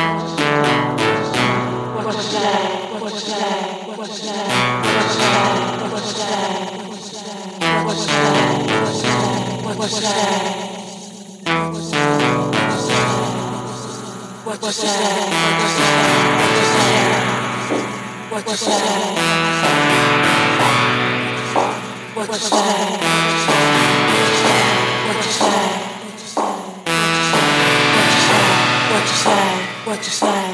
What's that? What's that? What's that? What's that? What you say?